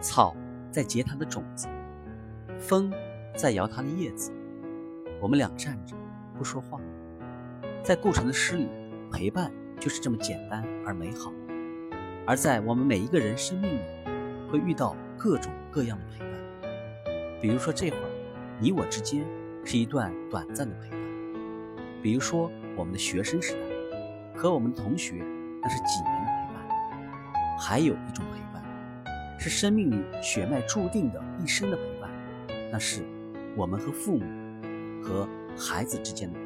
草在结它的种子，风在摇它的叶子。我们俩站着，不说话。在顾城的诗里，陪伴就是这么简单而美好。而在我们每一个人生命里，会遇到各种各样的陪伴。比如说这会儿，你我之间是一段短暂的陪伴；比如说我们的学生时代，和我们的同学那是几年的陪伴；还有一种陪，是生命里血脉注定的一生的陪伴，那是我们和父母和孩子之间的。